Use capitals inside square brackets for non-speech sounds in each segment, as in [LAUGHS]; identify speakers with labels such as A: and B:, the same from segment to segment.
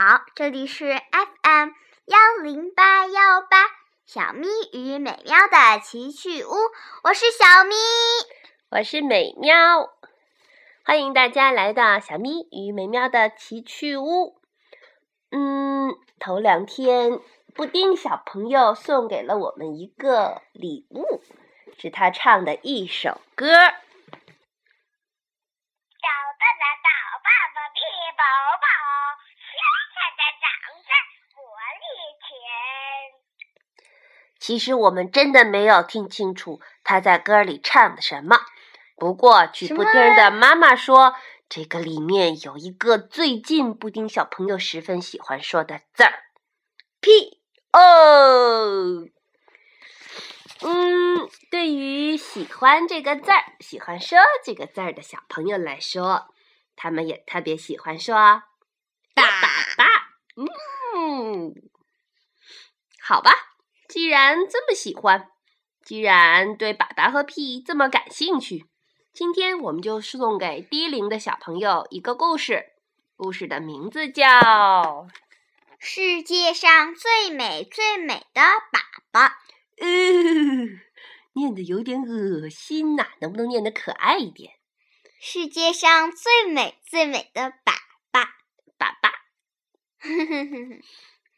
A: 好，这里是 FM 幺零八幺八小咪与美妙的奇趣屋，我是小咪，
B: 我是美妙，欢迎大家来到小咪与美妙的奇趣屋。嗯，头两天布丁小朋友送给了我们一个礼物，是他唱的一首歌。其实我们真的没有听清楚他在歌里唱的什么。不过，据布丁的妈妈说，这个里面有一个最近布丁小朋友十分喜欢说的字儿，P O。嗯，对于喜欢这个字儿、喜欢说这个字儿的小朋友来说，他们也特别喜欢说“爸爸”。嗯，好吧，既然这么喜欢，既然对“粑粑”和“屁”这么感兴趣，今天我们就送给低龄的小朋友一个故事。故事的名字叫《
A: 世界上最美最美的粑粑》。
B: 呃，念的有点恶心呐，能不能念的可爱一点？
A: 世界上最美最美的粑粑，
B: 粑粑。[LAUGHS]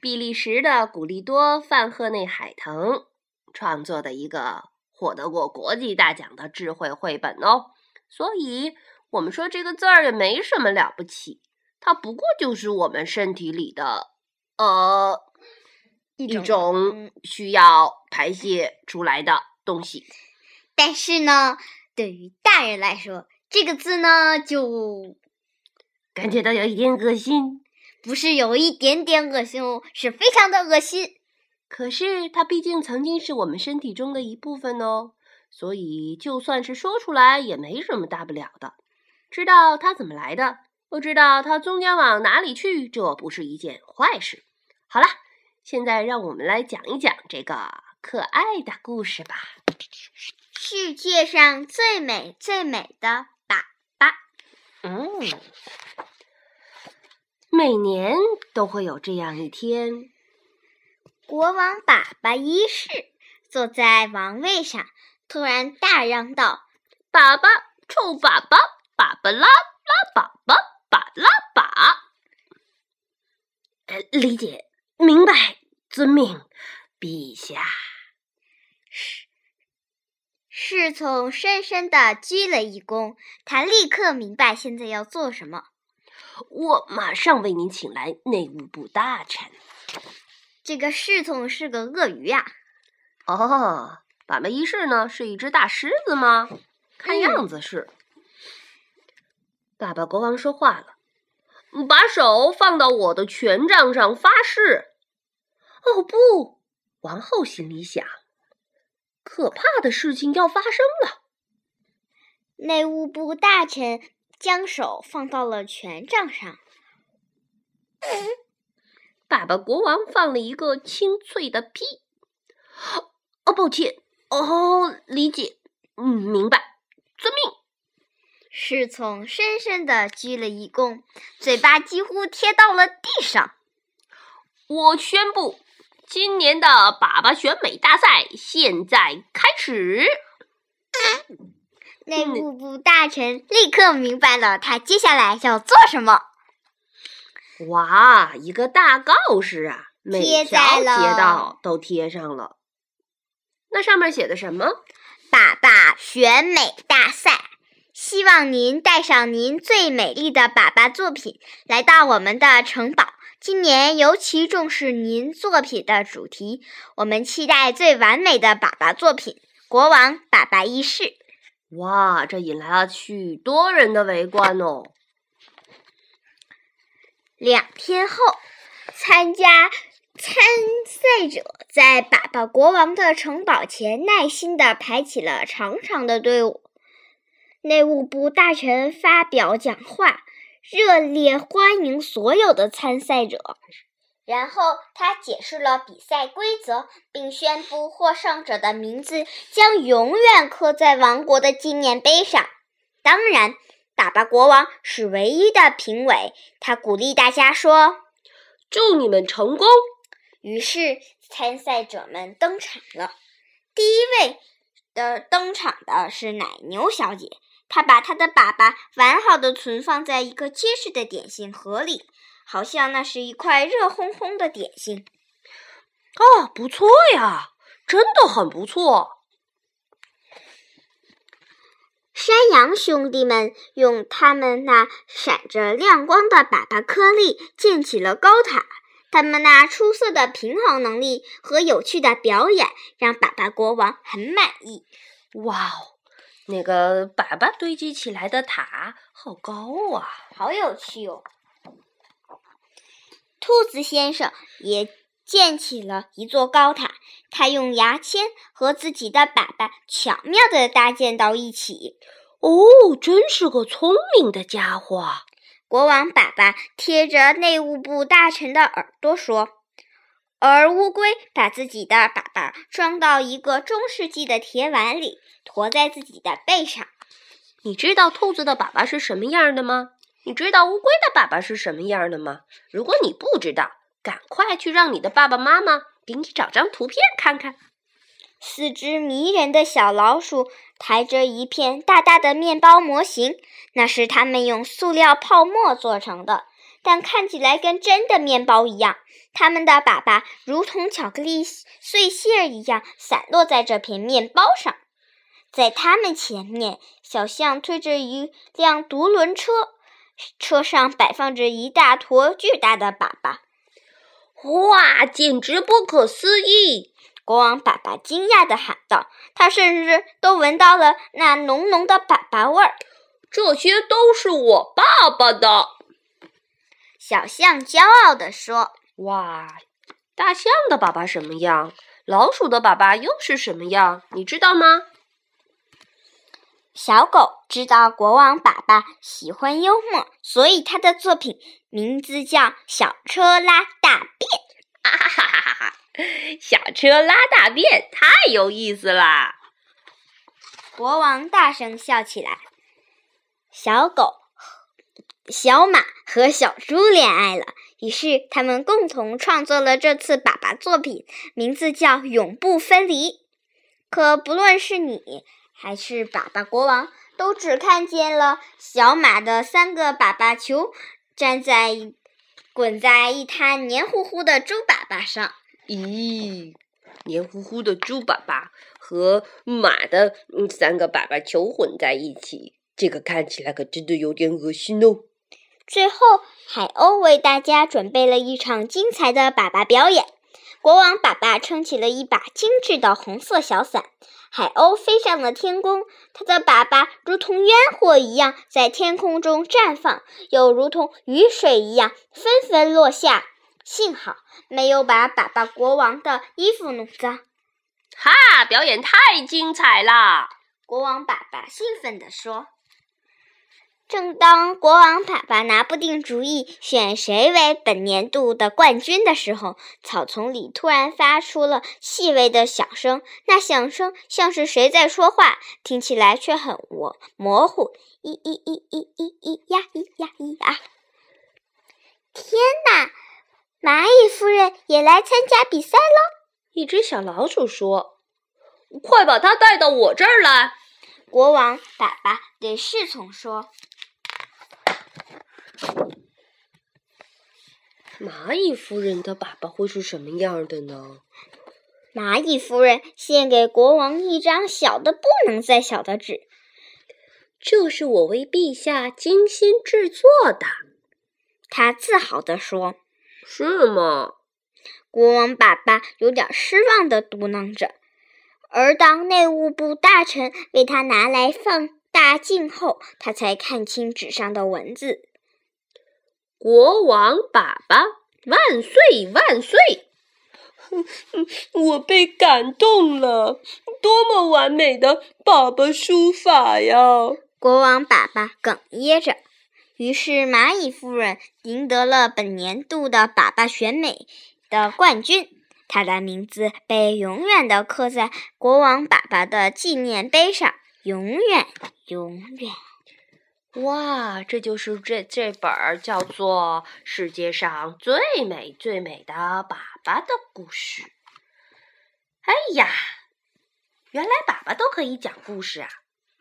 B: 比利时的古利多·范赫内海腾创作的一个获得过国际大奖的智慧绘本哦，所以我们说这个字儿也没什么了不起，它不过就是我们身体里的呃。一种需要排泄出来的东西，
A: 但是呢，对于大人来说，这个字呢就
B: 感觉到有一点恶心。
A: 不是有一点点恶心哦，是非常的恶心。
B: 可是它毕竟曾经是我们身体中的一部分哦，所以就算是说出来也没什么大不了的。知道它怎么来的，不知道它终将往哪里去，这不是一件坏事。好了。现在让我们来讲一讲这个可爱的故事吧。
A: 世界上最美最美的粑粑。
B: 嗯，每年都会有这样一天。
A: 国王粑粑一世坐在王位上，突然大嚷道：“
B: 粑粑，臭粑粑，粑粑拉拉粑粑，粑拉粑。”呃，理解。明白，遵命，陛下。
A: 侍侍从深深的鞠了一躬，他立刻明白现在要做什么。
B: 我马上为您请来内务部大臣。
A: 这个侍从是个鳄鱼呀。
B: 哦，粑粑一世呢，是一只大狮子吗？看样子是。爸爸国王说话了，把手放到我的权杖上发誓。哦不！王后心里想：可怕的事情要发生了。
A: 内务部大臣将手放到了权杖上。
B: 爸爸国王放了一个清脆的屁。哦，抱歉。哦，理解。嗯，明白。遵命。
A: 侍从深深的鞠了一躬，嘴巴几乎贴到了地上。
B: 我宣布。今年的粑粑选美大赛现在开始。
A: 内务部大臣立刻明白了，他接下来要做什么。
B: 哇，一个大告示啊，每条街道都贴上了。那上面写的什么？
A: 爸爸选美大赛，希望您带上您最美丽的爸爸作品，来到我们的城堡。今年尤其重视您作品的主题，我们期待最完美的爸爸作品——国王爸爸一世。
B: 哇，这引来了许多人的围观哦！
A: 两天后，参加参赛者在粑粑国王的城堡前耐心地排起了长长的队伍。内务部大臣发表讲话。热烈欢迎所有的参赛者，然后他解释了比赛规则，并宣布获胜者的名字将永远刻在王国的纪念碑上。当然，粑粑国王是唯一的评委。他鼓励大家说：“
B: 祝你们成功。
A: 于是参赛者们登场了。第一位的登场的是奶牛小姐，她把她的粑粑完好的存放在一个结实的点心盒里，好像那是一块热烘烘的点心。
B: 哦，不错呀，真的很不错。
A: 山羊兄弟们用他们那闪着亮光的粑粑颗粒建起了高塔。他们那出色的平衡能力和有趣的表演让粑粑国王很满意。
B: 哇哦，那个粑粑堆积起来的塔好高啊，
A: 好有趣哦！兔子先生也建起了一座高塔，他用牙签和自己的粑粑巧妙地搭建到一起。
B: 哦，真是个聪明的家伙。
A: 国王粑粑贴着内务部大臣的耳朵说，而乌龟把自己的粑粑装到一个中世纪的铁碗里，驮在自己的背上。
B: 你知道兔子的粑粑是什么样的吗？你知道乌龟的粑粑是什么样的吗？如果你不知道，赶快去让你的爸爸妈妈给你找张图片看看。
A: 四只迷人的小老鼠抬着一片大大的面包模型，那是它们用塑料泡沫做成的，但看起来跟真的面包一样。它们的粑粑如同巧克力碎屑一样散落在这片面包上。在它们前面，小象推着一辆独轮车，车上摆放着一大坨巨大的粑粑。
B: 哇，简直不可思议！
A: 国王粑粑惊讶地喊道：“他甚至都闻到了那浓浓的粑粑味儿。
B: 这些都是我爸爸的。”
A: 小象骄傲地说：“
B: 哇，大象的粑粑什么样？老鼠的粑粑又是什么样？你知道吗？”
A: 小狗知道国王爸爸喜欢幽默，所以他的作品名字叫《小车拉大便》。
B: 哈哈哈哈哈！小车拉大便，太有意思啦！
A: 国王大声笑起来。小狗、小马和小猪恋爱了，于是他们共同创作了这次粑粑作品，名字叫《永不分离》。可不论是你还是粑粑国王，都只看见了小马的三个粑粑球站在。滚在一滩黏糊糊的猪粑粑上。
B: 咦，黏糊糊的猪粑粑和马的三个粑粑球混在一起，这个看起来可真的有点恶心哦。
A: 最后，海鸥为大家准备了一场精彩的粑粑表演。国王爸爸撑起了一把精致的红色小伞，海鸥飞上了天空，它的粑粑如同烟火一样在天空中绽放，又如同雨水一样纷纷落下。幸好没有把粑粑国王的衣服弄脏。
B: 哈！表演太精彩了！
A: 国王爸爸兴奋地说。正当国王爸爸拿不定主意选谁为本年度的冠军的时候，草丛里突然发出了细微的响声。那响声像是谁在说话，听起来却很模模糊。咿咿咿咿咿咿呀咿呀咿呀！天哪，蚂蚁夫人也来参加比赛喽！
B: 一只小老鼠说：“快把它带到我这儿来。”
A: 国王爸爸对侍从说。
B: 蚂蚁夫人的粑粑会是什么样的呢？
A: 蚂蚁夫人献给国王一张小的不能再小的纸，
B: 这是我为陛下精心制作的。
A: 他自豪地说：“
B: 是吗？”
A: 国王爸爸有点失望地嘟囔着。而当内务部大臣为他拿来放大镜后，他才看清纸上的文字。
B: 国王爸爸万岁万岁！[LAUGHS] 我被感动了，多么完美的粑粑书法呀！
A: 国王爸爸哽咽着。于是蚂蚁夫人赢得了本年度的粑粑选美的冠军，她的名字被永远的刻在国王粑粑的纪念碑上，永远，永远。
B: 哇，这就是这这本儿叫做《世界上最美最美的爸爸》的故事。哎呀，原来爸爸都可以讲故事啊！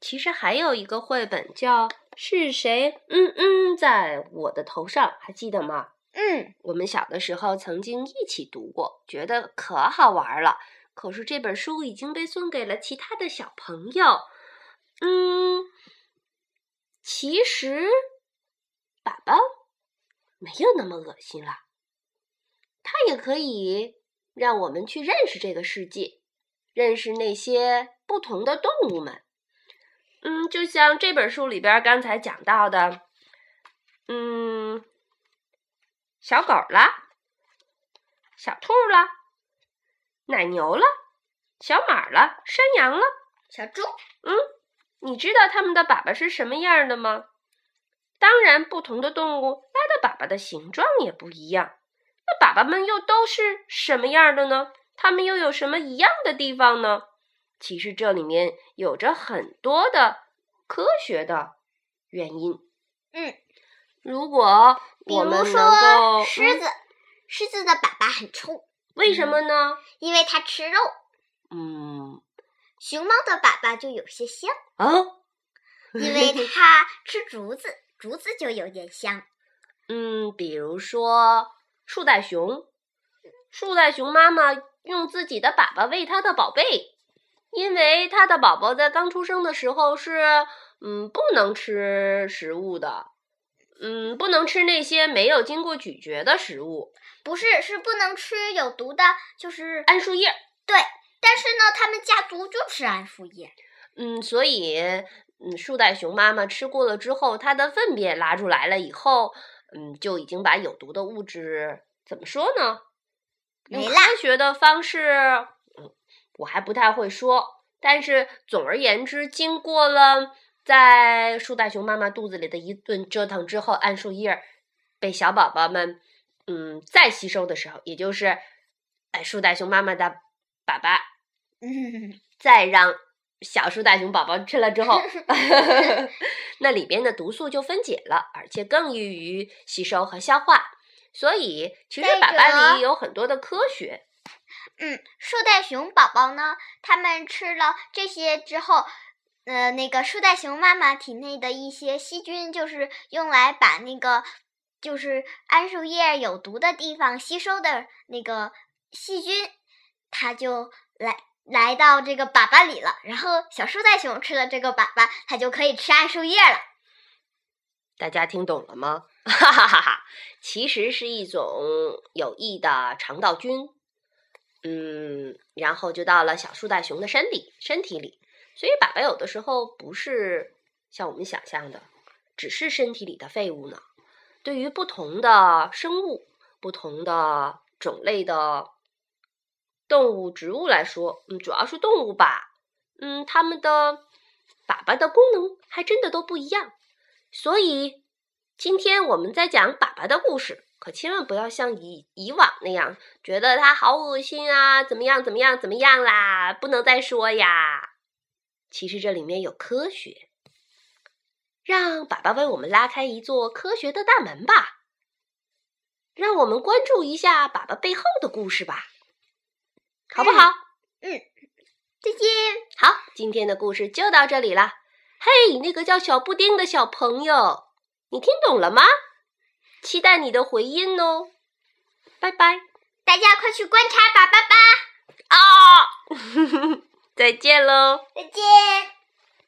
B: 其实还有一个绘本叫《是谁嗯嗯在我的头上》，还记得吗？
A: 嗯，
B: 我们小的时候曾经一起读过，觉得可好玩了。可是这本书已经被送给了其他的小朋友。嗯。其实，宝宝没有那么恶心了。它也可以让我们去认识这个世界，认识那些不同的动物们。嗯，就像这本书里边刚才讲到的，嗯，小狗啦，小兔啦，奶牛了，小马了，山羊了，
A: 小猪，
B: 嗯。你知道它们的粑粑是什么样的吗？当然，不同的动物拉的粑粑的形状也不一样。那粑粑们又都是什么样的呢？它们又有什么一样的地方呢？其实这里面有着很多的科学的原因。
A: 嗯，
B: 如果我们能够，
A: 狮子，狮子的粑粑很臭，
B: 为什么呢？
A: 因为它吃肉。
B: 嗯。
A: 熊猫的粑粑就有些香
B: 啊，
A: 因为 [LAUGHS] 它吃竹子，竹子就有点香。[LAUGHS]
B: 嗯，比如说树袋熊，树袋熊妈妈用自己的粑粑喂它的宝贝，因为它的宝宝在刚出生的时候是嗯不能吃食物的，嗯不能吃那些没有经过咀嚼的食物，
A: 不是是不能吃有毒的，就是
B: 桉树叶。
A: 对。但是呢，他们家族就吃桉树叶。
B: 嗯，所以，嗯，树袋熊妈妈吃过了之后，它的粪便拉出来了以后，嗯，就已经把有毒的物质怎么说呢？用科学的方式，嗯，我还不太会说。但是总而言之，经过了在树袋熊妈妈肚子里的一顿折腾之后，桉树叶被小宝宝们，嗯，再吸收的时候，也就是，哎，树袋熊妈妈的粑粑。[LAUGHS] 再让小树袋熊宝宝吃了之后，[LAUGHS] 那里边的毒素就分解了，而且更易于吸收和消化。所以，其实粑粑里有很多的科学。
A: 嗯，树袋熊宝宝呢，他们吃了这些之后，呃，那个树袋熊妈妈体内的一些细菌，就是用来把那个就是桉树叶有毒的地方吸收的那个细菌，它就来。来到这个粑粑里了，然后小树袋熊吃了这个粑粑，它就可以吃桉树叶了。
B: 大家听懂了吗？[LAUGHS] 哈哈哈哈！其实是一种有益的肠道菌，嗯，然后就到了小树袋熊的身体身体里。所以粑粑有的时候不是像我们想象的，只是身体里的废物呢。对于不同的生物、不同的种类的。动物、植物来说，嗯，主要是动物吧，嗯，它们的粑粑的功能还真的都不一样。所以今天我们在讲粑粑的故事，可千万不要像以以往那样觉得它好恶心啊，怎么样怎么样怎么样啦，不能再说呀。其实这里面有科学，让粑粑为我们拉开一座科学的大门吧，让我们关注一下粑粑背后的故事吧。好不好？
A: 嗯，再见。
B: 好，今天的故事就到这里了。嘿，那个叫小布丁的小朋友，你听懂了吗？期待你的回音哦。拜拜，
A: 大家快去观察粑粑吧。
B: 啊，[LAUGHS] 再见喽。
A: 再见。